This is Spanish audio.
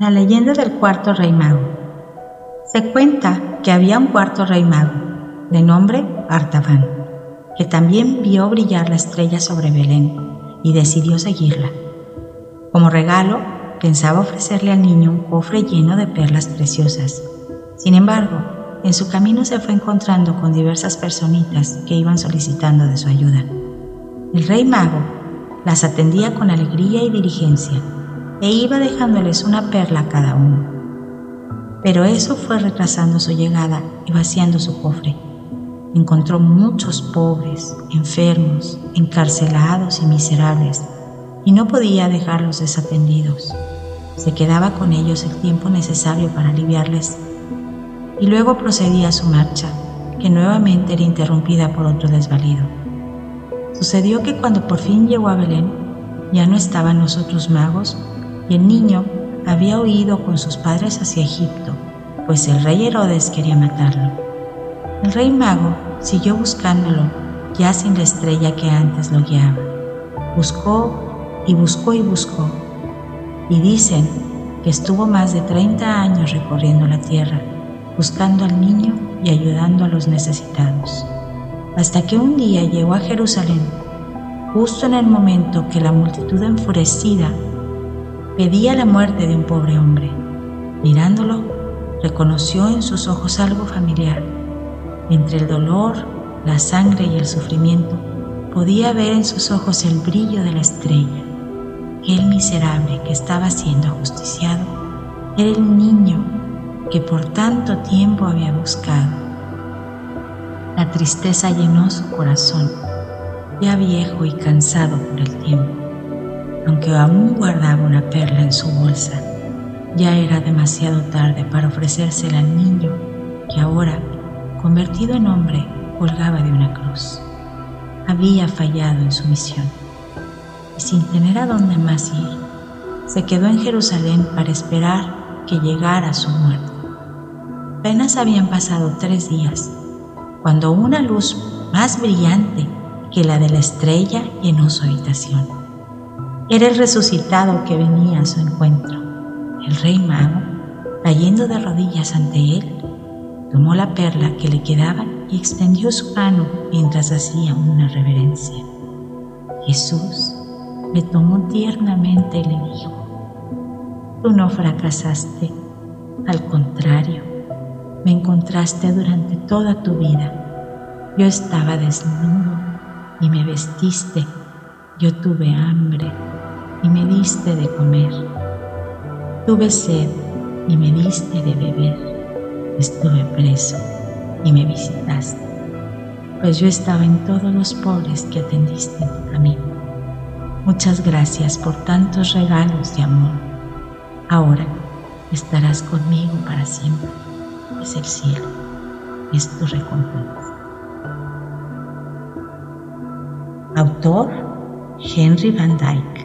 La leyenda del cuarto rey mago. Se cuenta que había un cuarto rey mago, de nombre Artaban, que también vio brillar la estrella sobre Belén y decidió seguirla. Como regalo, pensaba ofrecerle al niño un cofre lleno de perlas preciosas. Sin embargo, en su camino se fue encontrando con diversas personitas que iban solicitando de su ayuda. El rey mago las atendía con alegría y diligencia e iba dejándoles una perla a cada uno. Pero eso fue retrasando su llegada y vaciando su cofre. Encontró muchos pobres, enfermos, encarcelados y miserables, y no podía dejarlos desatendidos. Se quedaba con ellos el tiempo necesario para aliviarles, y luego procedía a su marcha, que nuevamente era interrumpida por otro desvalido. Sucedió que cuando por fin llegó a Belén, ya no estaban los otros magos y el niño había huido con sus padres hacia Egipto, pues el rey Herodes quería matarlo. El rey mago siguió buscándolo, ya sin la estrella que antes lo guiaba. Buscó y buscó y buscó, y dicen que estuvo más de 30 años recorriendo la tierra, buscando al niño y ayudando a los necesitados, hasta que un día llegó a Jerusalén, justo en el momento que la multitud enfurecida pedía la muerte de un pobre hombre. Mirándolo, reconoció en sus ojos algo familiar. Entre el dolor, la sangre y el sufrimiento, podía ver en sus ojos el brillo de la estrella. El miserable que estaba siendo ajusticiado era el niño que por tanto tiempo había buscado. La tristeza llenó su corazón, ya viejo y cansado por el tiempo aunque aún guardaba una perla en su bolsa. Ya era demasiado tarde para ofrecérsela al niño que ahora, convertido en hombre, colgaba de una cruz. Había fallado en su misión y sin tener a dónde más ir, se quedó en Jerusalén para esperar que llegara su muerte. Apenas habían pasado tres días cuando una luz más brillante que la de la estrella llenó su habitación. Era el resucitado que venía a su encuentro. El rey mago, cayendo de rodillas ante él, tomó la perla que le quedaba y extendió su mano mientras hacía una reverencia. Jesús le tomó tiernamente y le dijo, tú no fracasaste, al contrario, me encontraste durante toda tu vida. Yo estaba desnudo y me vestiste, yo tuve hambre me diste de comer. Tuve sed y me diste de beber. Estuve preso y me visitaste, pues yo estaba en todos los pobres que atendiste en tu camino. Muchas gracias por tantos regalos de amor. Ahora estarás conmigo para siempre. Es el cielo, es tu recompensa. Autor Henry Van Dyke